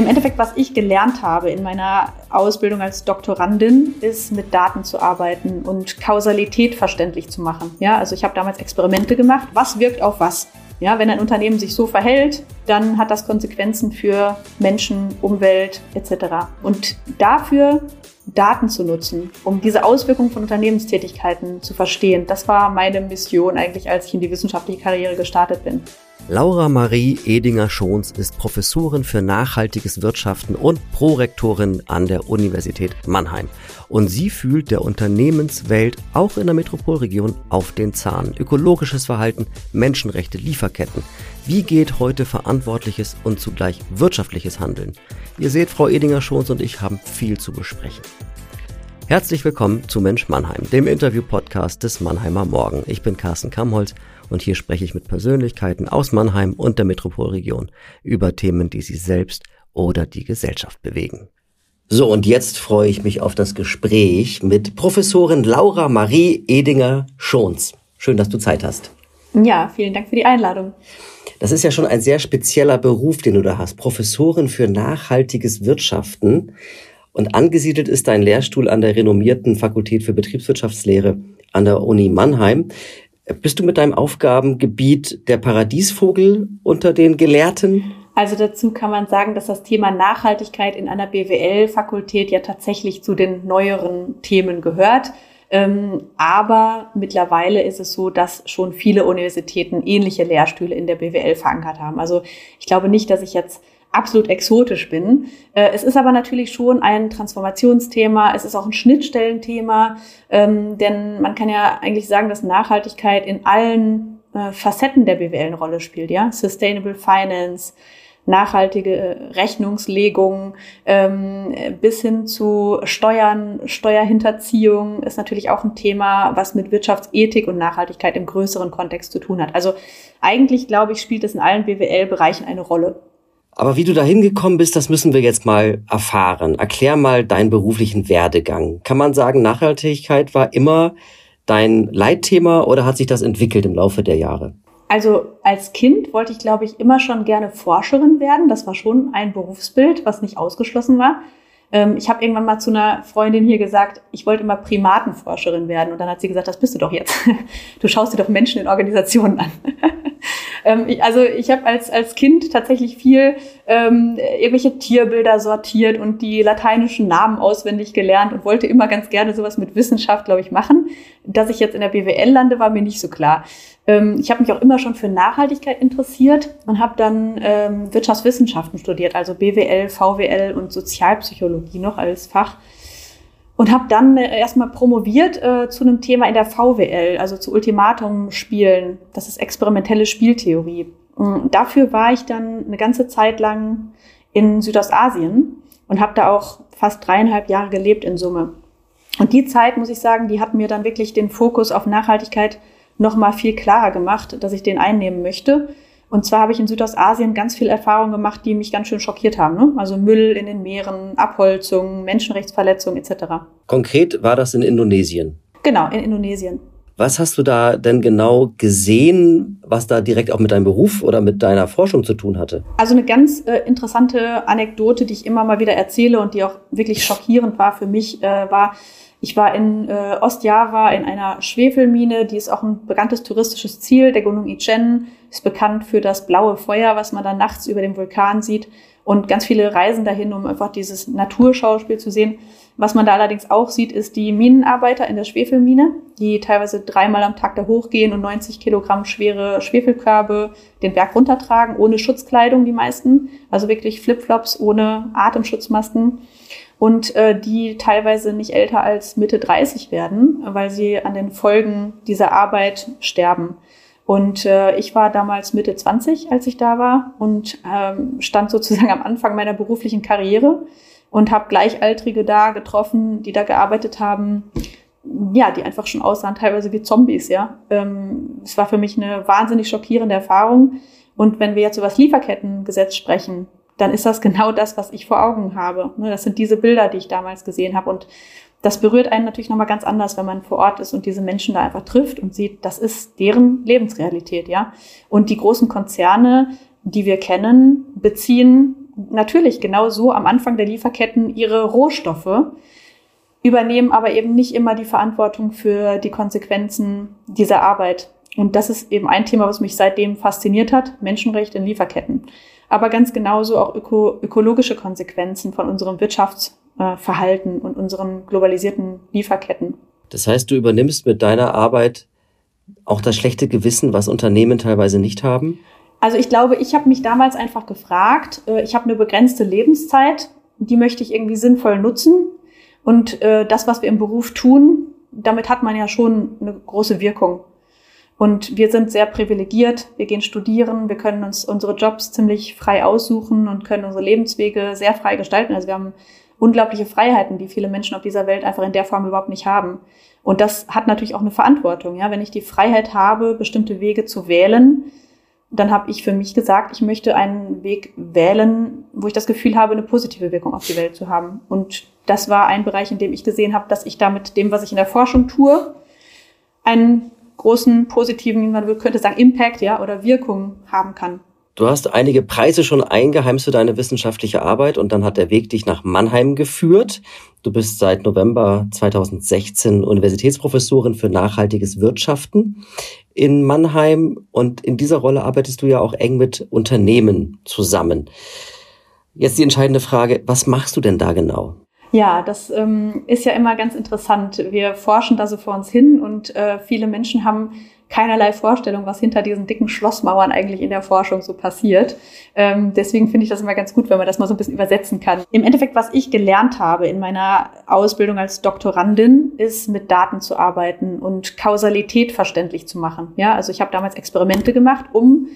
Im Endeffekt, was ich gelernt habe in meiner Ausbildung als Doktorandin, ist mit Daten zu arbeiten und Kausalität verständlich zu machen. Ja, also ich habe damals Experimente gemacht. Was wirkt auf was? Ja, wenn ein Unternehmen sich so verhält, dann hat das Konsequenzen für Menschen, Umwelt etc. Und dafür Daten zu nutzen, um diese Auswirkungen von Unternehmenstätigkeiten zu verstehen, das war meine Mission eigentlich, als ich in die wissenschaftliche Karriere gestartet bin. Laura Marie Edinger-Schons ist Professorin für nachhaltiges Wirtschaften und Prorektorin an der Universität Mannheim. Und sie fühlt der Unternehmenswelt auch in der Metropolregion auf den Zahn. Ökologisches Verhalten, Menschenrechte, Lieferketten. Wie geht heute verantwortliches und zugleich wirtschaftliches Handeln? Ihr seht, Frau Edinger-Schons und ich haben viel zu besprechen. Herzlich willkommen zu Mensch Mannheim, dem Interview-Podcast des Mannheimer Morgen. Ich bin Carsten Kamholz und hier spreche ich mit Persönlichkeiten aus Mannheim und der Metropolregion über Themen, die sie selbst oder die Gesellschaft bewegen. So, und jetzt freue ich mich auf das Gespräch mit Professorin Laura Marie Edinger-Schons. Schön, dass du Zeit hast. Ja, vielen Dank für die Einladung. Das ist ja schon ein sehr spezieller Beruf, den du da hast. Professorin für nachhaltiges Wirtschaften. Und angesiedelt ist dein Lehrstuhl an der renommierten Fakultät für Betriebswirtschaftslehre an der Uni Mannheim. Bist du mit deinem Aufgabengebiet der Paradiesvogel unter den Gelehrten? Also dazu kann man sagen, dass das Thema Nachhaltigkeit in einer BWL-Fakultät ja tatsächlich zu den neueren Themen gehört. Ähm, aber mittlerweile ist es so, dass schon viele Universitäten ähnliche Lehrstühle in der BWL verankert haben. Also ich glaube nicht, dass ich jetzt absolut exotisch bin. Äh, es ist aber natürlich schon ein Transformationsthema, es ist auch ein Schnittstellenthema, ähm, denn man kann ja eigentlich sagen, dass Nachhaltigkeit in allen äh, Facetten der BWL eine Rolle spielt, ja. Sustainable Finance, nachhaltige äh, Rechnungslegung ähm, bis hin zu Steuern, Steuerhinterziehung ist natürlich auch ein Thema, was mit Wirtschaftsethik und Nachhaltigkeit im größeren Kontext zu tun hat. Also eigentlich, glaube ich, spielt es in allen BWL-Bereichen eine Rolle. Aber wie du da hingekommen bist, das müssen wir jetzt mal erfahren. Erklär mal deinen beruflichen Werdegang. Kann man sagen, Nachhaltigkeit war immer dein Leitthema oder hat sich das entwickelt im Laufe der Jahre? Also als Kind wollte ich, glaube ich, immer schon gerne Forscherin werden. Das war schon ein Berufsbild, was nicht ausgeschlossen war. Ähm, ich habe irgendwann mal zu einer Freundin hier gesagt, ich wollte immer Primatenforscherin werden. Und dann hat sie gesagt, das bist du doch jetzt. Du schaust dir doch Menschen in Organisationen an. Ähm, ich, also ich habe als, als Kind tatsächlich viel ähm, irgendwelche Tierbilder sortiert und die lateinischen Namen auswendig gelernt und wollte immer ganz gerne sowas mit Wissenschaft, glaube ich, machen. Dass ich jetzt in der BWL lande, war mir nicht so klar. Ähm, ich habe mich auch immer schon für Nachhaltigkeit interessiert und habe dann ähm, Wirtschaftswissenschaften studiert, also BWL, VWL und Sozialpsychologie noch als Fach und habe dann äh, erstmal promoviert äh, zu einem Thema in der VWL, also zu Ultimatum-Spielen. Das ist experimentelle Spieltheorie. Und dafür war ich dann eine ganze Zeit lang in Südostasien und habe da auch fast dreieinhalb Jahre gelebt in Summe. Und die Zeit, muss ich sagen, die hat mir dann wirklich den Fokus auf Nachhaltigkeit noch mal viel klarer gemacht, dass ich den einnehmen möchte. Und zwar habe ich in Südostasien ganz viel Erfahrung gemacht, die mich ganz schön schockiert haben. Ne? Also Müll in den Meeren, Abholzung, Menschenrechtsverletzungen etc. Konkret war das in Indonesien? Genau, in Indonesien. Was hast du da denn genau gesehen, was da direkt auch mit deinem Beruf oder mit deiner Forschung zu tun hatte? Also eine ganz äh, interessante Anekdote, die ich immer mal wieder erzähle und die auch wirklich schockierend war für mich, äh, war, ich war in äh, Ostjava in einer Schwefelmine, die ist auch ein bekanntes touristisches Ziel. Der Gunung Ichen ist bekannt für das blaue Feuer, was man dann nachts über dem Vulkan sieht. Und ganz viele reisen dahin, um einfach dieses Naturschauspiel zu sehen. Was man da allerdings auch sieht, ist die Minenarbeiter in der Schwefelmine, die teilweise dreimal am Tag da hochgehen und 90 Kilogramm schwere Schwefelkörbe den Berg runtertragen, ohne Schutzkleidung die meisten. Also wirklich Flipflops ohne Atemschutzmasken und äh, die teilweise nicht älter als Mitte 30 werden, weil sie an den Folgen dieser Arbeit sterben. Und äh, ich war damals Mitte 20, als ich da war und ähm, stand sozusagen am Anfang meiner beruflichen Karriere und habe Gleichaltrige da getroffen, die da gearbeitet haben, ja, die einfach schon aussahen, teilweise wie Zombies, ja. Ähm, es war für mich eine wahnsinnig schockierende Erfahrung. Und wenn wir jetzt über das Lieferkettengesetz sprechen, dann ist das genau das, was ich vor Augen habe. Ne, das sind diese Bilder, die ich damals gesehen habe. Und das berührt einen natürlich nochmal ganz anders, wenn man vor Ort ist und diese Menschen da einfach trifft und sieht, das ist deren Lebensrealität, ja. Und die großen Konzerne, die wir kennen, beziehen natürlich genau so am Anfang der Lieferketten ihre Rohstoffe, übernehmen aber eben nicht immer die Verantwortung für die Konsequenzen dieser Arbeit. Und das ist eben ein Thema, was mich seitdem fasziniert hat, Menschenrechte in Lieferketten. Aber ganz genauso auch öko ökologische Konsequenzen von unserem Wirtschaftsverhalten und unseren globalisierten Lieferketten. Das heißt, du übernimmst mit deiner Arbeit auch das schlechte Gewissen, was Unternehmen teilweise nicht haben? Also ich glaube, ich habe mich damals einfach gefragt, äh, ich habe eine begrenzte Lebenszeit, die möchte ich irgendwie sinnvoll nutzen. Und äh, das, was wir im Beruf tun, damit hat man ja schon eine große Wirkung. Und wir sind sehr privilegiert. Wir gehen studieren, wir können uns unsere Jobs ziemlich frei aussuchen und können unsere Lebenswege sehr frei gestalten. Also wir haben unglaubliche Freiheiten, die viele Menschen auf dieser Welt einfach in der Form überhaupt nicht haben. Und das hat natürlich auch eine Verantwortung. Ja, wenn ich die Freiheit habe, bestimmte Wege zu wählen, dann habe ich für mich gesagt, ich möchte einen Weg wählen, wo ich das Gefühl habe, eine positive Wirkung auf die Welt zu haben. Und das war ein Bereich, in dem ich gesehen habe, dass ich damit dem, was ich in der Forschung tue, einen großen positiven, man könnte sagen, Impact, ja, oder Wirkung haben kann. Du hast einige Preise schon eingeheimst für deine wissenschaftliche Arbeit und dann hat der Weg dich nach Mannheim geführt. Du bist seit November 2016 Universitätsprofessorin für nachhaltiges Wirtschaften in Mannheim und in dieser Rolle arbeitest du ja auch eng mit Unternehmen zusammen. Jetzt die entscheidende Frage, was machst du denn da genau? Ja, das ähm, ist ja immer ganz interessant. Wir forschen da so vor uns hin und äh, viele Menschen haben keinerlei Vorstellung, was hinter diesen dicken Schlossmauern eigentlich in der Forschung so passiert. Ähm, deswegen finde ich das immer ganz gut, wenn man das mal so ein bisschen übersetzen kann. Im Endeffekt, was ich gelernt habe in meiner Ausbildung als Doktorandin, ist mit Daten zu arbeiten und Kausalität verständlich zu machen. Ja, also ich habe damals Experimente gemacht, um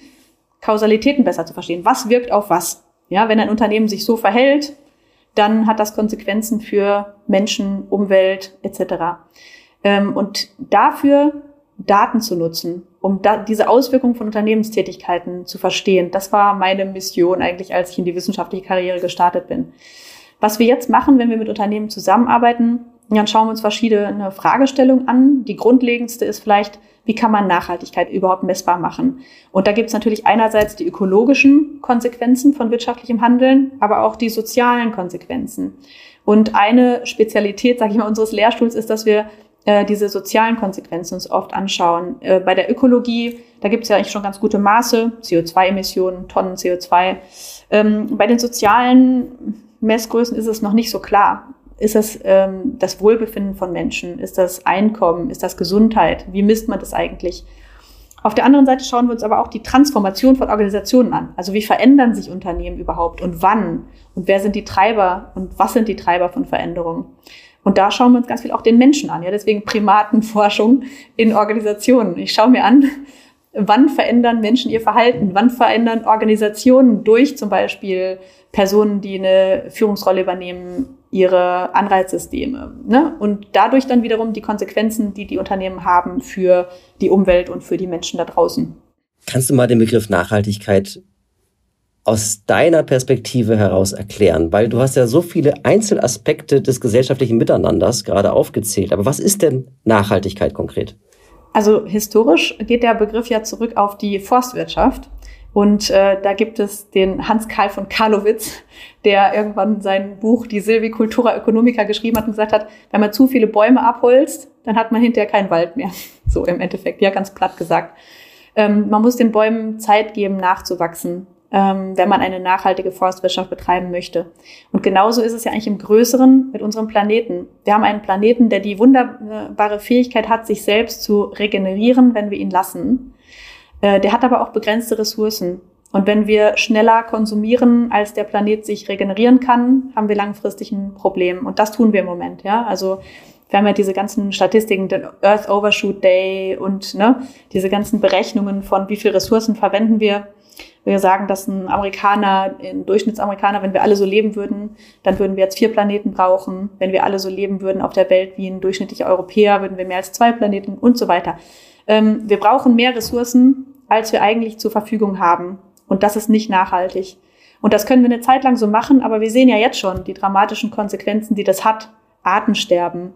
Kausalitäten besser zu verstehen. Was wirkt auf was? Ja, wenn ein Unternehmen sich so verhält, dann hat das Konsequenzen für Menschen, Umwelt etc. Ähm, und dafür Daten zu nutzen, um da, diese Auswirkungen von Unternehmenstätigkeiten zu verstehen. Das war meine Mission eigentlich, als ich in die wissenschaftliche Karriere gestartet bin. Was wir jetzt machen, wenn wir mit Unternehmen zusammenarbeiten, dann schauen wir uns verschiedene Fragestellungen an. Die grundlegendste ist vielleicht, wie kann man Nachhaltigkeit überhaupt messbar machen? Und da gibt es natürlich einerseits die ökologischen Konsequenzen von wirtschaftlichem Handeln, aber auch die sozialen Konsequenzen. Und eine Spezialität, sage ich mal, unseres Lehrstuhls ist, dass wir äh, diese sozialen Konsequenzen uns oft anschauen. Äh, bei der Ökologie, da gibt es ja eigentlich schon ganz gute Maße, CO2-Emissionen, Tonnen CO2. Ähm, bei den sozialen Messgrößen ist es noch nicht so klar. Ist es ähm, das Wohlbefinden von Menschen? Ist das Einkommen? Ist das Gesundheit? Wie misst man das eigentlich? Auf der anderen Seite schauen wir uns aber auch die Transformation von Organisationen an. Also wie verändern sich Unternehmen überhaupt und wann? Und wer sind die Treiber und was sind die Treiber von Veränderungen? Und da schauen wir uns ganz viel auch den Menschen an. Ja, deswegen Primatenforschung in Organisationen. Ich schaue mir an, wann verändern Menschen ihr Verhalten? Wann verändern Organisationen durch zum Beispiel Personen, die eine Führungsrolle übernehmen, ihre Anreizsysteme? Ne? Und dadurch dann wiederum die Konsequenzen, die die Unternehmen haben für die Umwelt und für die Menschen da draußen. Kannst du mal den Begriff Nachhaltigkeit aus deiner Perspektive heraus erklären? Weil du hast ja so viele Einzelaspekte des gesellschaftlichen Miteinanders gerade aufgezählt. Aber was ist denn Nachhaltigkeit konkret? Also historisch geht der Begriff ja zurück auf die Forstwirtschaft. Und äh, da gibt es den Hans Karl von Karlowitz, der irgendwann sein Buch Die Silvicultura Economica geschrieben hat und gesagt hat, wenn man zu viele Bäume abholzt, dann hat man hinterher keinen Wald mehr. So im Endeffekt, ja, ganz platt gesagt. Ähm, man muss den Bäumen Zeit geben, nachzuwachsen ähm, wenn man eine nachhaltige Forstwirtschaft betreiben möchte. Und genauso ist es ja eigentlich im Größeren mit unserem Planeten. Wir haben einen Planeten, der die wunderbare Fähigkeit hat, sich selbst zu regenerieren, wenn wir ihn lassen. Äh, der hat aber auch begrenzte Ressourcen. Und wenn wir schneller konsumieren, als der Planet sich regenerieren kann, haben wir langfristig ein Problem. Und das tun wir im Moment. Ja, also wir haben ja diese ganzen Statistiken, den Earth Overshoot Day und ne, diese ganzen Berechnungen von wie viel Ressourcen verwenden wir wir sagen, dass ein Amerikaner, ein Durchschnittsamerikaner, wenn wir alle so leben würden, dann würden wir jetzt vier Planeten brauchen. Wenn wir alle so leben würden auf der Welt wie ein durchschnittlicher Europäer, würden wir mehr als zwei Planeten und so weiter. Ähm, wir brauchen mehr Ressourcen, als wir eigentlich zur Verfügung haben. Und das ist nicht nachhaltig. Und das können wir eine Zeit lang so machen, aber wir sehen ja jetzt schon die dramatischen Konsequenzen, die das hat. Artensterben,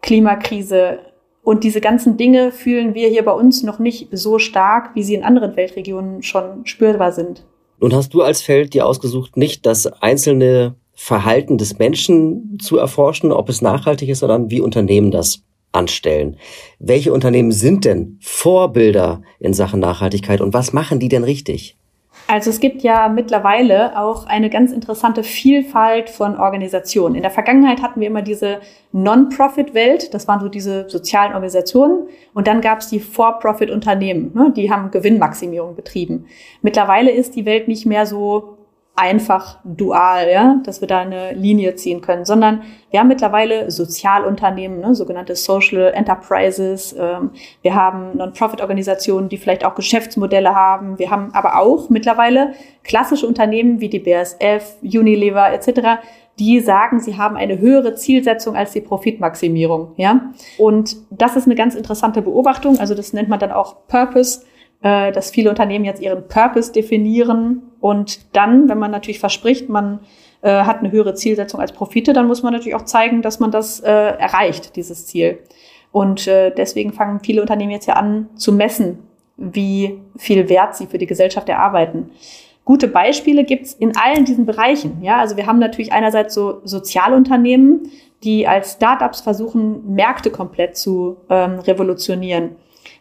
Klimakrise, und diese ganzen Dinge fühlen wir hier bei uns noch nicht so stark, wie sie in anderen Weltregionen schon spürbar sind. Nun hast du als Feld dir ausgesucht, nicht das einzelne Verhalten des Menschen zu erforschen, ob es nachhaltig ist, sondern wie Unternehmen das anstellen. Welche Unternehmen sind denn Vorbilder in Sachen Nachhaltigkeit und was machen die denn richtig? Also es gibt ja mittlerweile auch eine ganz interessante Vielfalt von Organisationen. In der Vergangenheit hatten wir immer diese Non-Profit-Welt, das waren so diese sozialen Organisationen. Und dann gab es die For-Profit-Unternehmen, ne? die haben Gewinnmaximierung betrieben. Mittlerweile ist die Welt nicht mehr so einfach dual, ja, dass wir da eine Linie ziehen können, sondern wir haben mittlerweile Sozialunternehmen, ne, sogenannte Social Enterprises. Ähm, wir haben Non-Profit-Organisationen, die vielleicht auch Geschäftsmodelle haben. Wir haben aber auch mittlerweile klassische Unternehmen wie die BASF, Unilever etc., die sagen, sie haben eine höhere Zielsetzung als die Profitmaximierung, ja. Und das ist eine ganz interessante Beobachtung. Also das nennt man dann auch Purpose äh, dass viele Unternehmen jetzt ihren Purpose definieren und dann, wenn man natürlich verspricht, man äh, hat eine höhere Zielsetzung als Profite, dann muss man natürlich auch zeigen, dass man das äh, erreicht, dieses Ziel. Und äh, deswegen fangen viele Unternehmen jetzt ja an zu messen, wie viel Wert sie für die Gesellschaft erarbeiten. Gute Beispiele gibt's in allen diesen Bereichen. Ja, also wir haben natürlich einerseits so Sozialunternehmen, die als Startups versuchen, Märkte komplett zu ähm, revolutionieren.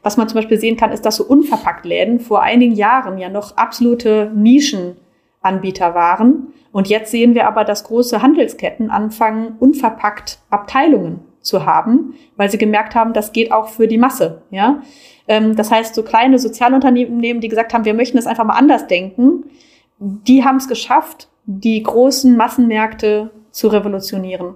Was man zum Beispiel sehen kann, ist, dass so Unverpacktläden vor einigen Jahren ja noch absolute Nischenanbieter waren. Und jetzt sehen wir aber, dass große Handelsketten anfangen, unverpackt Abteilungen zu haben, weil sie gemerkt haben, das geht auch für die Masse. Ja? Ähm, das heißt, so kleine Sozialunternehmen, die gesagt haben, wir möchten das einfach mal anders denken, die haben es geschafft, die großen Massenmärkte zu revolutionieren.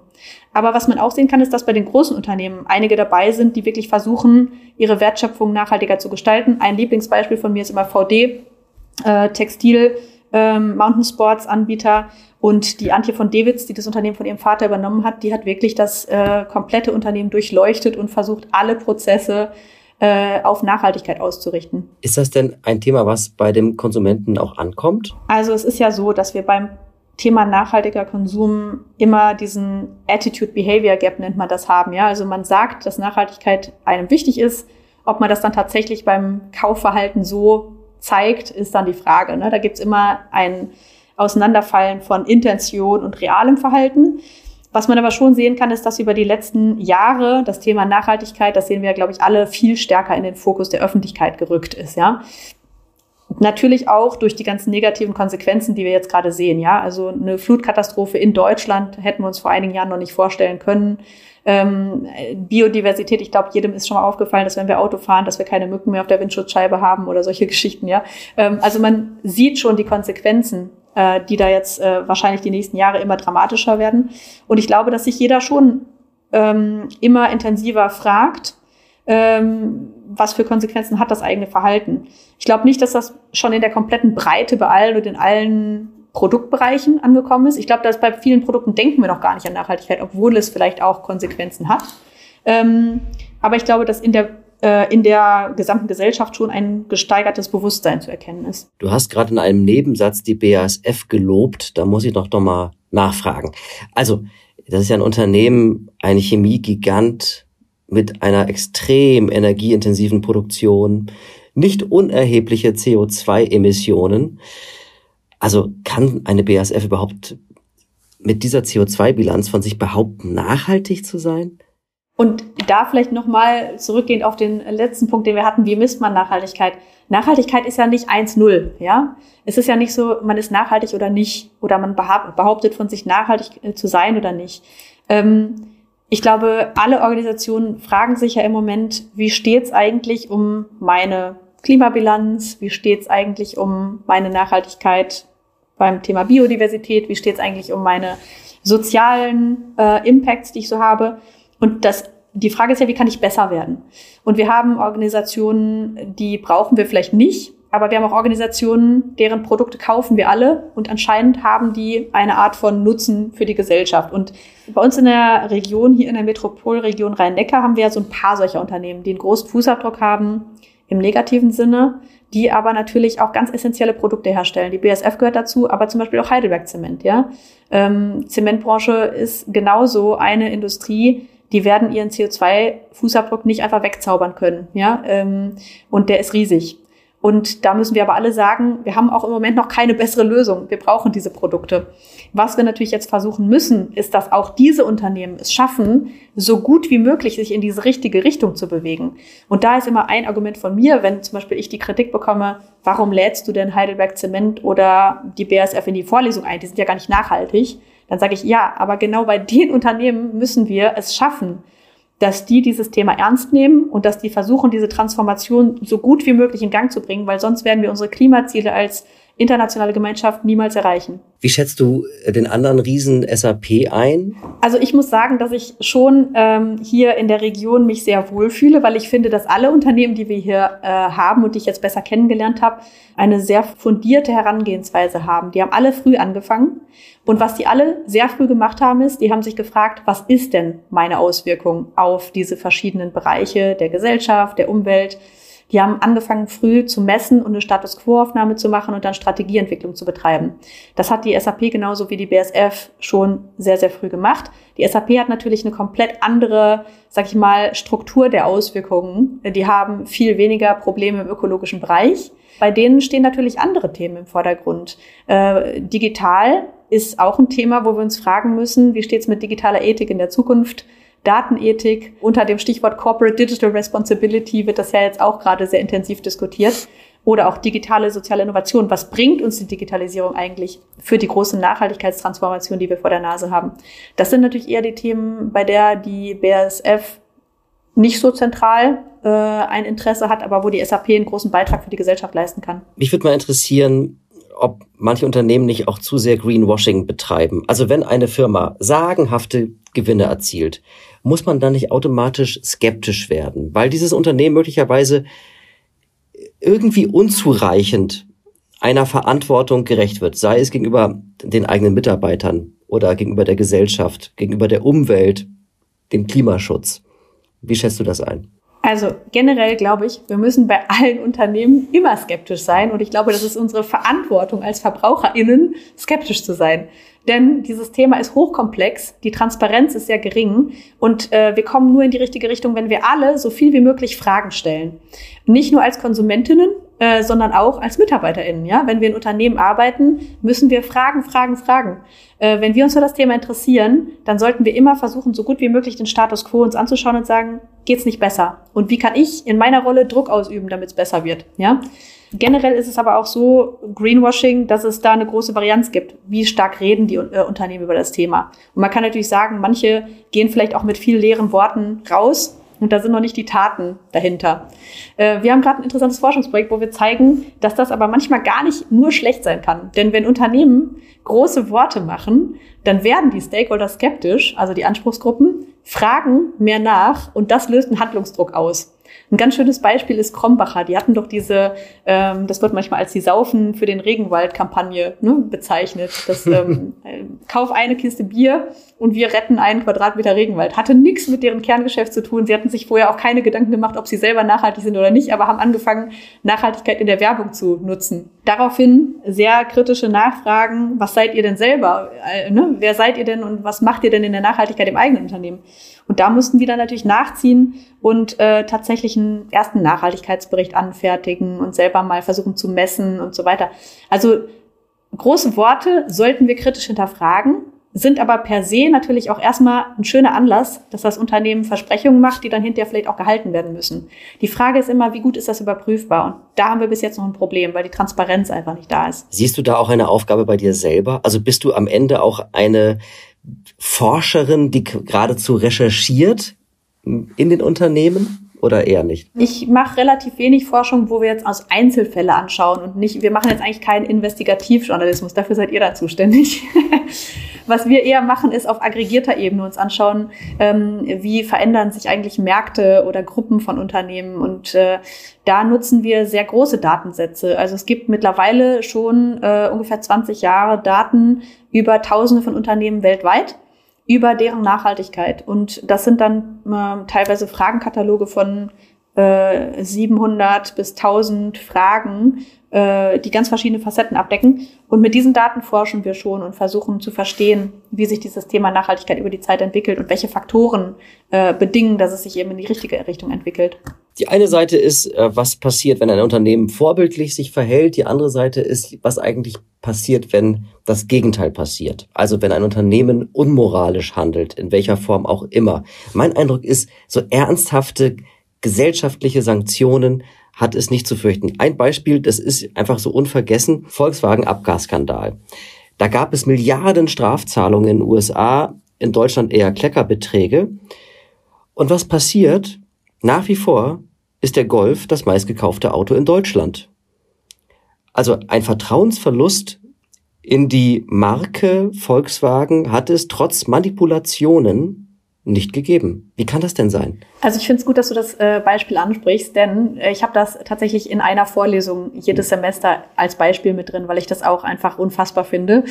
Aber was man auch sehen kann, ist, dass bei den großen Unternehmen einige dabei sind, die wirklich versuchen, ihre Wertschöpfung nachhaltiger zu gestalten. Ein Lieblingsbeispiel von mir ist immer VD, äh, Textil, ähm, Mountain Sports Anbieter. Und die Antje von Dewitz, die das Unternehmen von ihrem Vater übernommen hat, die hat wirklich das äh, komplette Unternehmen durchleuchtet und versucht, alle Prozesse äh, auf Nachhaltigkeit auszurichten. Ist das denn ein Thema, was bei dem Konsumenten auch ankommt? Also es ist ja so, dass wir beim Thema nachhaltiger Konsum immer diesen Attitude-Behavior Gap nennt man das haben. Ja, also man sagt, dass Nachhaltigkeit einem wichtig ist. Ob man das dann tatsächlich beim Kaufverhalten so zeigt, ist dann die Frage. Ne? Da gibt's immer ein Auseinanderfallen von Intention und realem Verhalten. Was man aber schon sehen kann, ist, dass über die letzten Jahre das Thema Nachhaltigkeit, das sehen wir, glaube ich, alle viel stärker in den Fokus der Öffentlichkeit gerückt ist. Ja, Natürlich auch durch die ganzen negativen Konsequenzen, die wir jetzt gerade sehen. Ja, also eine Flutkatastrophe in Deutschland hätten wir uns vor einigen Jahren noch nicht vorstellen können. Ähm, Biodiversität, ich glaube, jedem ist schon mal aufgefallen, dass wenn wir Auto fahren, dass wir keine Mücken mehr auf der Windschutzscheibe haben oder solche Geschichten. Ja, ähm, also man sieht schon die Konsequenzen, äh, die da jetzt äh, wahrscheinlich die nächsten Jahre immer dramatischer werden. Und ich glaube, dass sich jeder schon ähm, immer intensiver fragt. Ähm, was für Konsequenzen hat das eigene Verhalten. Ich glaube nicht, dass das schon in der kompletten Breite bei allen und in allen Produktbereichen angekommen ist. Ich glaube, dass bei vielen Produkten denken wir noch gar nicht an Nachhaltigkeit, obwohl es vielleicht auch Konsequenzen hat. Ähm, aber ich glaube, dass in der äh, in der gesamten Gesellschaft schon ein gesteigertes Bewusstsein zu erkennen ist. Du hast gerade in einem Nebensatz die BASF gelobt. Da muss ich doch noch mal nachfragen. Also, das ist ja ein Unternehmen, ein Chemiegigant, mit einer extrem energieintensiven Produktion, nicht unerhebliche CO2-Emissionen. Also kann eine BASF überhaupt mit dieser CO2-Bilanz von sich behaupten, nachhaltig zu sein? Und da vielleicht nochmal zurückgehend auf den letzten Punkt, den wir hatten, wie misst man Nachhaltigkeit? Nachhaltigkeit ist ja nicht 1-0, ja? Es ist ja nicht so, man ist nachhaltig oder nicht, oder man behauptet von sich nachhaltig äh, zu sein oder nicht. Ähm, ich glaube, alle Organisationen fragen sich ja im Moment, wie steht's eigentlich um meine Klimabilanz? Wie steht's eigentlich um meine Nachhaltigkeit beim Thema Biodiversität? Wie steht's eigentlich um meine sozialen äh, Impacts, die ich so habe? Und das, die Frage ist ja, wie kann ich besser werden? Und wir haben Organisationen, die brauchen wir vielleicht nicht, aber wir haben auch Organisationen, deren Produkte kaufen wir alle und anscheinend haben die eine Art von Nutzen für die Gesellschaft. Und bei uns in der Region, hier in der Metropolregion Rhein-Neckar, haben wir so ein paar solcher Unternehmen, die einen großen Fußabdruck haben im negativen Sinne, die aber natürlich auch ganz essentielle Produkte herstellen. Die BSF gehört dazu, aber zum Beispiel auch Heidelberg Zement. Ja, ähm, Zementbranche ist genauso eine Industrie, die werden ihren CO2-Fußabdruck nicht einfach wegzaubern können. Ja, ähm, und der ist riesig. Und da müssen wir aber alle sagen, wir haben auch im Moment noch keine bessere Lösung. Wir brauchen diese Produkte. Was wir natürlich jetzt versuchen müssen, ist, dass auch diese Unternehmen es schaffen, so gut wie möglich sich in diese richtige Richtung zu bewegen. Und da ist immer ein Argument von mir, wenn zum Beispiel ich die Kritik bekomme, warum lädst du denn Heidelberg Zement oder die BASF in die Vorlesung ein? Die sind ja gar nicht nachhaltig. Dann sage ich, ja, aber genau bei den Unternehmen müssen wir es schaffen, dass die dieses Thema ernst nehmen und dass die versuchen, diese Transformation so gut wie möglich in Gang zu bringen, weil sonst werden wir unsere Klimaziele als internationale Gemeinschaft niemals erreichen. Wie schätzt du den anderen Riesen SAP ein? Also ich muss sagen, dass ich schon ähm, hier in der Region mich sehr wohlfühle, weil ich finde, dass alle Unternehmen, die wir hier äh, haben und die ich jetzt besser kennengelernt habe, eine sehr fundierte Herangehensweise haben. Die haben alle früh angefangen. Und was die alle sehr früh gemacht haben, ist, die haben sich gefragt, was ist denn meine Auswirkung auf diese verschiedenen Bereiche der Gesellschaft, der Umwelt, die haben angefangen, früh zu messen und eine Status Quo-Aufnahme zu machen und dann Strategieentwicklung zu betreiben. Das hat die SAP genauso wie die BSF schon sehr, sehr früh gemacht. Die SAP hat natürlich eine komplett andere, sag ich mal, Struktur der Auswirkungen. Die haben viel weniger Probleme im ökologischen Bereich. Bei denen stehen natürlich andere Themen im Vordergrund. Äh, digital ist auch ein Thema, wo wir uns fragen müssen, wie steht es mit digitaler Ethik in der Zukunft? Datenethik. Unter dem Stichwort Corporate Digital Responsibility wird das ja jetzt auch gerade sehr intensiv diskutiert. Oder auch digitale soziale Innovation. Was bringt uns die Digitalisierung eigentlich für die große Nachhaltigkeitstransformation, die wir vor der Nase haben? Das sind natürlich eher die Themen, bei der die BASF nicht so zentral äh, ein Interesse hat, aber wo die SAP einen großen Beitrag für die Gesellschaft leisten kann. Mich würde mal interessieren, ob manche Unternehmen nicht auch zu sehr Greenwashing betreiben. Also wenn eine Firma sagenhafte Gewinne erzielt, muss man dann nicht automatisch skeptisch werden, weil dieses Unternehmen möglicherweise irgendwie unzureichend einer Verantwortung gerecht wird, sei es gegenüber den eigenen Mitarbeitern oder gegenüber der Gesellschaft, gegenüber der Umwelt, dem Klimaschutz. Wie schätzt du das ein? Also generell glaube ich, wir müssen bei allen Unternehmen immer skeptisch sein. Und ich glaube, das ist unsere Verantwortung als VerbraucherInnen, skeptisch zu sein. Denn dieses Thema ist hochkomplex, die Transparenz ist sehr gering und äh, wir kommen nur in die richtige Richtung, wenn wir alle so viel wie möglich Fragen stellen. Nicht nur als Konsumentinnen, äh, sondern auch als MitarbeiterInnen. Ja? Wenn wir in Unternehmen arbeiten, müssen wir Fragen, Fragen, Fragen. Äh, wenn wir uns für das Thema interessieren, dann sollten wir immer versuchen, so gut wie möglich den Status quo uns anzuschauen und sagen, geht's nicht besser? Und wie kann ich in meiner Rolle Druck ausüben, damit es besser wird? Ja? Generell ist es aber auch so, Greenwashing, dass es da eine große Varianz gibt. Wie stark reden die äh, Unternehmen über das Thema? Und man kann natürlich sagen, manche gehen vielleicht auch mit viel leeren Worten raus und da sind noch nicht die Taten dahinter. Äh, wir haben gerade ein interessantes Forschungsprojekt, wo wir zeigen, dass das aber manchmal gar nicht nur schlecht sein kann. Denn wenn Unternehmen große Worte machen, dann werden die Stakeholder skeptisch, also die Anspruchsgruppen, fragen mehr nach und das löst einen Handlungsdruck aus. Ein ganz schönes Beispiel ist Krombacher. Die hatten doch diese, ähm, das wird manchmal als die Saufen für den Regenwald-Kampagne ne, bezeichnet. Das ähm, äh, Kauf eine Kiste Bier und wir retten einen Quadratmeter Regenwald. Hatte nichts mit deren Kerngeschäft zu tun. Sie hatten sich vorher auch keine Gedanken gemacht, ob sie selber nachhaltig sind oder nicht, aber haben angefangen, Nachhaltigkeit in der Werbung zu nutzen. Daraufhin sehr kritische Nachfragen. Was seid ihr denn selber? Äh, ne? Wer seid ihr denn und was macht ihr denn in der Nachhaltigkeit im eigenen Unternehmen? Und da mussten die dann natürlich nachziehen und äh, tatsächlich einen ersten Nachhaltigkeitsbericht anfertigen und selber mal versuchen zu messen und so weiter. Also große Worte sollten wir kritisch hinterfragen, sind aber per se natürlich auch erstmal ein schöner Anlass, dass das Unternehmen Versprechungen macht, die dann hinterher vielleicht auch gehalten werden müssen. Die Frage ist immer, wie gut ist das überprüfbar? Und da haben wir bis jetzt noch ein Problem, weil die Transparenz einfach nicht da ist. Siehst du da auch eine Aufgabe bei dir selber? Also bist du am Ende auch eine Forscherin, die geradezu recherchiert in den Unternehmen? Oder eher nicht? Ich mache relativ wenig Forschung, wo wir jetzt aus Einzelfälle anschauen und nicht, wir machen jetzt eigentlich keinen Investigativjournalismus, dafür seid ihr da zuständig. Was wir eher machen, ist auf aggregierter Ebene uns anschauen, ähm, wie verändern sich eigentlich Märkte oder Gruppen von Unternehmen. Und äh, da nutzen wir sehr große Datensätze. Also es gibt mittlerweile schon äh, ungefähr 20 Jahre Daten über Tausende von Unternehmen weltweit über deren Nachhaltigkeit. Und das sind dann äh, teilweise Fragenkataloge von äh, 700 bis 1000 Fragen, äh, die ganz verschiedene Facetten abdecken. Und mit diesen Daten forschen wir schon und versuchen zu verstehen, wie sich dieses Thema Nachhaltigkeit über die Zeit entwickelt und welche Faktoren äh, bedingen, dass es sich eben in die richtige Richtung entwickelt. Die eine Seite ist, äh, was passiert, wenn ein Unternehmen vorbildlich sich verhält. Die andere Seite ist, was eigentlich passiert, wenn das Gegenteil passiert. Also wenn ein Unternehmen unmoralisch handelt, in welcher Form auch immer. Mein Eindruck ist, so ernsthafte gesellschaftliche Sanktionen hat es nicht zu fürchten. Ein Beispiel, das ist einfach so unvergessen, Volkswagen-Abgasskandal. Da gab es Milliarden Strafzahlungen in den USA, in Deutschland eher Kleckerbeträge. Und was passiert? Nach wie vor ist der Golf das meistgekaufte Auto in Deutschland. Also ein Vertrauensverlust in die Marke Volkswagen hat es trotz Manipulationen nicht gegeben. Wie kann das denn sein? Also ich finde es gut, dass du das äh, Beispiel ansprichst, denn äh, ich habe das tatsächlich in einer Vorlesung jedes Semester als Beispiel mit drin, weil ich das auch einfach unfassbar finde,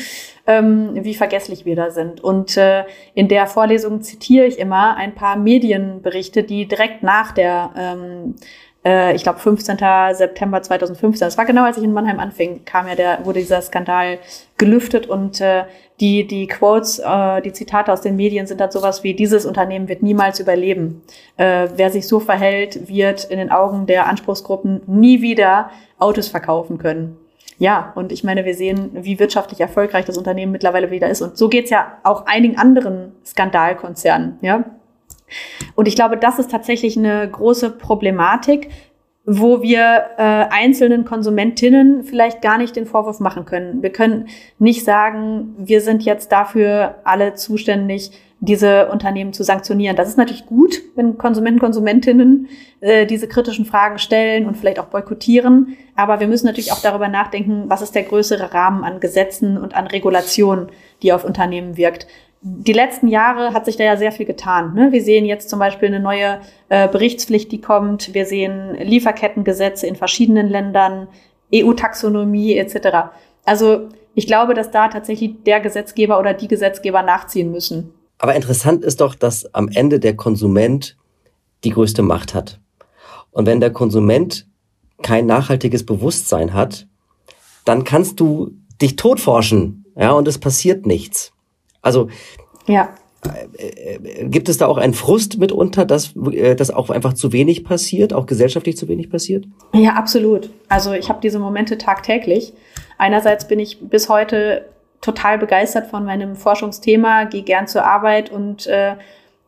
ähm, wie vergesslich wir da sind. Und äh, in der Vorlesung zitiere ich immer ein paar Medienberichte, die direkt nach der ähm, äh, ich glaube 15. September 2015. Das war genau, als ich in Mannheim anfing, kam ja der, wurde dieser Skandal gelüftet und äh, die, die Quotes, äh, die Zitate aus den Medien sind dann sowas wie, dieses Unternehmen wird niemals überleben. Äh, wer sich so verhält, wird in den Augen der Anspruchsgruppen nie wieder Autos verkaufen können. Ja, und ich meine, wir sehen, wie wirtschaftlich erfolgreich das Unternehmen mittlerweile wieder ist. Und so geht's ja auch einigen anderen Skandalkonzernen, ja. Und ich glaube, das ist tatsächlich eine große Problematik, wo wir äh, einzelnen Konsumentinnen vielleicht gar nicht den Vorwurf machen können. Wir können nicht sagen, wir sind jetzt dafür alle zuständig, diese Unternehmen zu sanktionieren. Das ist natürlich gut, wenn Konsumenten, Konsumentinnen äh, diese kritischen Fragen stellen und vielleicht auch boykottieren. Aber wir müssen natürlich auch darüber nachdenken, was ist der größere Rahmen an Gesetzen und an Regulationen, die auf Unternehmen wirkt die letzten Jahre hat sich da ja sehr viel getan. Ne? Wir sehen jetzt zum Beispiel eine neue äh, Berichtspflicht, die kommt. Wir sehen Lieferkettengesetze in verschiedenen Ländern, EU-Taxonomie etc. Also ich glaube, dass da tatsächlich der Gesetzgeber oder die Gesetzgeber nachziehen müssen. Aber interessant ist doch, dass am Ende der Konsument die größte Macht hat. Und wenn der Konsument kein nachhaltiges Bewusstsein hat, dann kannst du dich totforschen, ja, und es passiert nichts. Also ja. Äh, äh, gibt es da auch einen Frust mitunter, dass äh, das auch einfach zu wenig passiert, auch gesellschaftlich zu wenig passiert? Ja, absolut. Also ich habe diese Momente tagtäglich. Einerseits bin ich bis heute total begeistert von meinem Forschungsthema, gehe gern zur Arbeit und äh,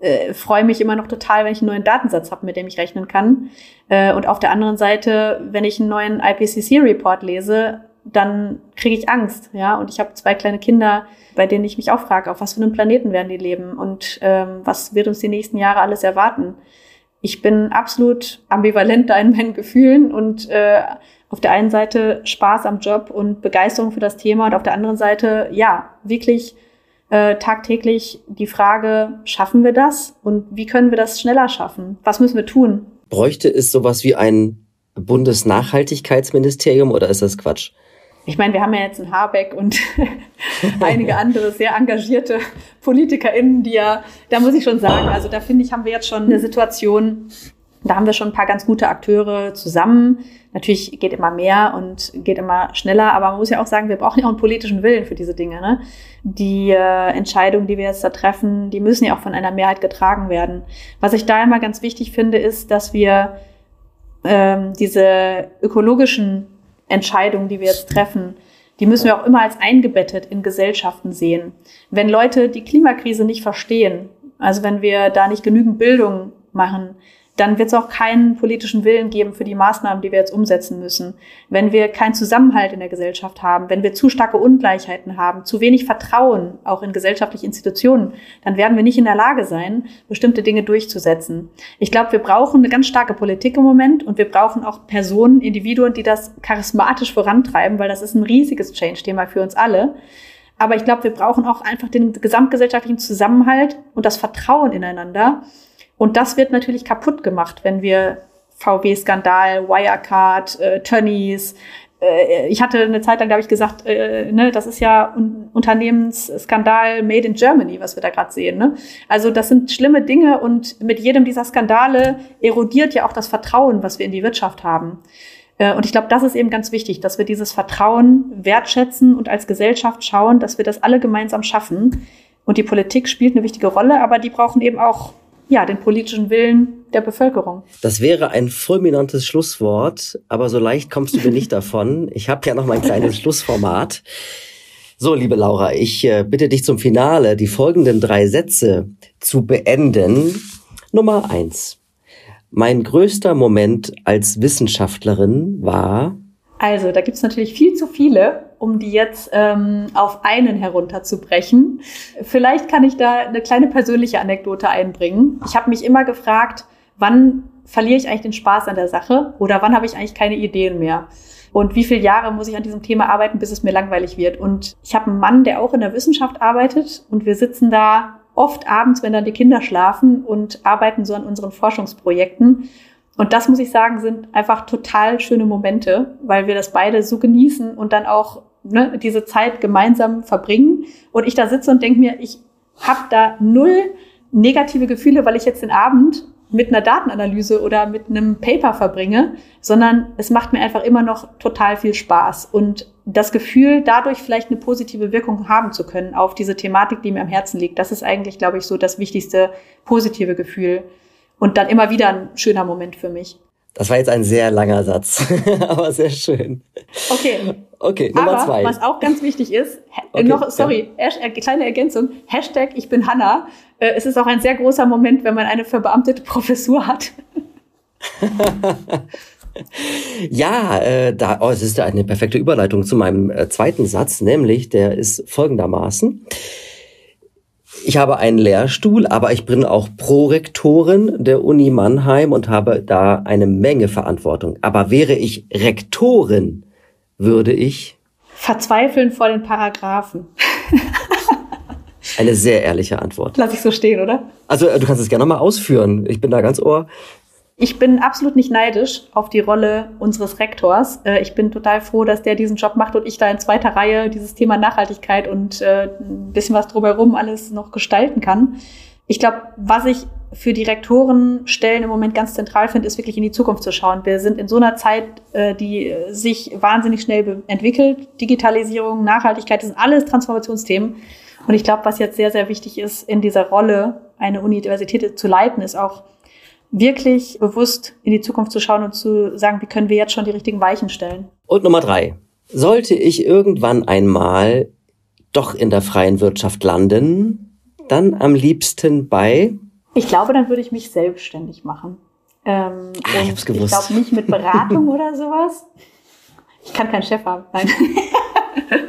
äh, freue mich immer noch total, wenn ich einen neuen Datensatz habe, mit dem ich rechnen kann. Äh, und auf der anderen Seite, wenn ich einen neuen IPCC-Report lese, dann kriege ich Angst, ja. Und ich habe zwei kleine Kinder, bei denen ich mich auch frage, auf was für einem Planeten werden die leben und ähm, was wird uns die nächsten Jahre alles erwarten. Ich bin absolut ambivalent da in meinen Gefühlen und äh, auf der einen Seite Spaß am Job und Begeisterung für das Thema und auf der anderen Seite, ja, wirklich äh, tagtäglich die Frage, schaffen wir das und wie können wir das schneller schaffen? Was müssen wir tun? Bräuchte es sowas wie ein Bundesnachhaltigkeitsministerium oder ist das Quatsch? Ich meine, wir haben ja jetzt einen Habeck und einige andere sehr engagierte PolitikerInnen, die ja, da muss ich schon sagen, also da finde ich, haben wir jetzt schon eine Situation, da haben wir schon ein paar ganz gute Akteure zusammen. Natürlich geht immer mehr und geht immer schneller, aber man muss ja auch sagen, wir brauchen ja auch einen politischen Willen für diese Dinge. Ne? Die äh, Entscheidungen, die wir jetzt da treffen, die müssen ja auch von einer Mehrheit getragen werden. Was ich da immer ganz wichtig finde, ist, dass wir ähm, diese ökologischen Entscheidungen, die wir jetzt treffen, die müssen wir auch immer als eingebettet in Gesellschaften sehen. Wenn Leute die Klimakrise nicht verstehen, also wenn wir da nicht genügend Bildung machen, dann wird es auch keinen politischen Willen geben für die Maßnahmen, die wir jetzt umsetzen müssen. Wenn wir keinen Zusammenhalt in der Gesellschaft haben, wenn wir zu starke Ungleichheiten haben, zu wenig Vertrauen auch in gesellschaftliche Institutionen, dann werden wir nicht in der Lage sein, bestimmte Dinge durchzusetzen. Ich glaube, wir brauchen eine ganz starke Politik im Moment und wir brauchen auch Personen, Individuen, die das charismatisch vorantreiben, weil das ist ein riesiges Change-Thema für uns alle. Aber ich glaube, wir brauchen auch einfach den gesamtgesellschaftlichen Zusammenhalt und das Vertrauen ineinander und das wird natürlich kaputt gemacht, wenn wir VW-Skandal, Wirecard, äh, Tönnies, äh, ich hatte eine Zeit lang, da habe ich gesagt, äh, ne, das ist ja ein Unternehmensskandal made in Germany, was wir da gerade sehen. Ne? Also das sind schlimme Dinge und mit jedem dieser Skandale erodiert ja auch das Vertrauen, was wir in die Wirtschaft haben. Äh, und ich glaube, das ist eben ganz wichtig, dass wir dieses Vertrauen wertschätzen und als Gesellschaft schauen, dass wir das alle gemeinsam schaffen. Und die Politik spielt eine wichtige Rolle, aber die brauchen eben auch ja, den politischen Willen der Bevölkerung. Das wäre ein fulminantes Schlusswort, aber so leicht kommst du mir nicht davon. Ich habe ja noch mein kleines Schlussformat. So, liebe Laura, ich äh, bitte dich zum Finale, die folgenden drei Sätze zu beenden. Nummer eins. Mein größter Moment als Wissenschaftlerin war. Also, da gibt's natürlich viel zu viele, um die jetzt ähm, auf einen herunterzubrechen. Vielleicht kann ich da eine kleine persönliche Anekdote einbringen. Ich habe mich immer gefragt, wann verliere ich eigentlich den Spaß an der Sache oder wann habe ich eigentlich keine Ideen mehr? Und wie viele Jahre muss ich an diesem Thema arbeiten, bis es mir langweilig wird? Und ich habe einen Mann, der auch in der Wissenschaft arbeitet und wir sitzen da oft abends, wenn dann die Kinder schlafen und arbeiten so an unseren Forschungsprojekten. Und das muss ich sagen, sind einfach total schöne Momente, weil wir das beide so genießen und dann auch ne, diese Zeit gemeinsam verbringen. Und ich da sitze und denke mir, ich habe da null negative Gefühle, weil ich jetzt den Abend mit einer Datenanalyse oder mit einem Paper verbringe, sondern es macht mir einfach immer noch total viel Spaß und das Gefühl, dadurch vielleicht eine positive Wirkung haben zu können auf diese Thematik, die mir am Herzen liegt. Das ist eigentlich, glaube ich, so das wichtigste positive Gefühl und dann immer wieder ein schöner Moment für mich. Das war jetzt ein sehr langer Satz, aber sehr schön. Okay. Okay, Nummer aber, zwei. Was auch ganz wichtig ist, Okay, noch, sorry, ja. kleine Ergänzung, Hashtag ich bin Hanna. Äh, es ist auch ein sehr großer Moment, wenn man eine verbeamtete Professur hat. ja, äh, da, oh, es ist eine perfekte Überleitung zu meinem äh, zweiten Satz, nämlich der ist folgendermaßen. Ich habe einen Lehrstuhl, aber ich bin auch Prorektorin der Uni Mannheim und habe da eine Menge Verantwortung. Aber wäre ich Rektorin, würde ich verzweifeln vor den Paragraphen. Eine sehr ehrliche Antwort. Lass ich so stehen, oder? Also äh, du kannst es gerne nochmal ausführen. Ich bin da ganz ohr. Ich bin absolut nicht neidisch auf die Rolle unseres Rektors. Äh, ich bin total froh, dass der diesen Job macht und ich da in zweiter Reihe dieses Thema Nachhaltigkeit und äh, ein bisschen was drumherum alles noch gestalten kann. Ich glaube, was ich für die Rektorenstellen im Moment ganz zentral finde, ist wirklich in die Zukunft zu schauen. Wir sind in so einer Zeit, die sich wahnsinnig schnell entwickelt. Digitalisierung, Nachhaltigkeit, das sind alles Transformationsthemen. Und ich glaube, was jetzt sehr, sehr wichtig ist, in dieser Rolle eine Universität zu leiten, ist auch wirklich bewusst in die Zukunft zu schauen und zu sagen, wie können wir jetzt schon die richtigen Weichen stellen. Und Nummer drei. Sollte ich irgendwann einmal doch in der freien Wirtschaft landen, dann am liebsten bei? Ich glaube, dann würde ich mich selbstständig machen. Ähm, ah, ich hab's gewusst. Ich glaube nicht mit Beratung oder sowas. Ich kann keinen Chef haben. Nein.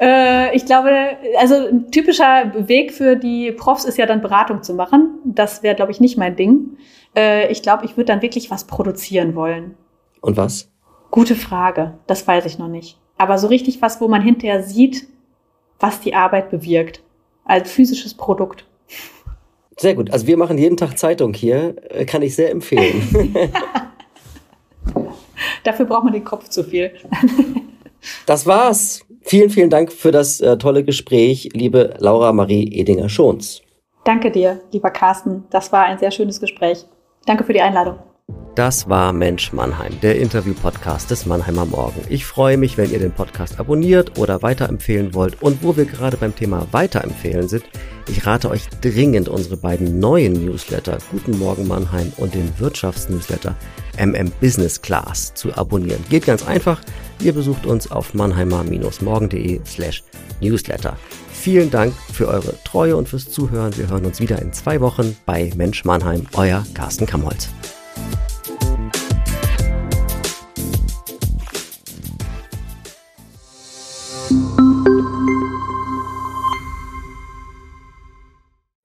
Äh, ich glaube, also ein typischer Weg für die Profs ist ja dann Beratung zu machen. Das wäre, glaube ich, nicht mein Ding. Äh, ich glaube, ich würde dann wirklich was produzieren wollen. Und was? Gute Frage. Das weiß ich noch nicht. Aber so richtig was, wo man hinterher sieht, was die Arbeit bewirkt. Als physisches Produkt. Sehr gut. Also wir machen jeden Tag Zeitung hier. Äh, kann ich sehr empfehlen. Dafür braucht man den Kopf zu viel. das war's. Vielen, vielen Dank für das äh, tolle Gespräch, liebe Laura Marie Edinger-Schons. Danke dir, lieber Carsten. Das war ein sehr schönes Gespräch. Danke für die Einladung. Das war Mensch Mannheim, der Interview-Podcast des Mannheimer Morgen. Ich freue mich, wenn ihr den Podcast abonniert oder weiterempfehlen wollt. Und wo wir gerade beim Thema Weiterempfehlen sind, ich rate euch dringend, unsere beiden neuen Newsletter, Guten Morgen Mannheim und den Wirtschaftsnewsletter MM Business Class zu abonnieren. Geht ganz einfach. Ihr besucht uns auf mannheimer-morgen.de slash newsletter. Vielen Dank für eure Treue und fürs Zuhören. Wir hören uns wieder in zwei Wochen bei Mensch Mannheim. Euer Carsten Kamholz.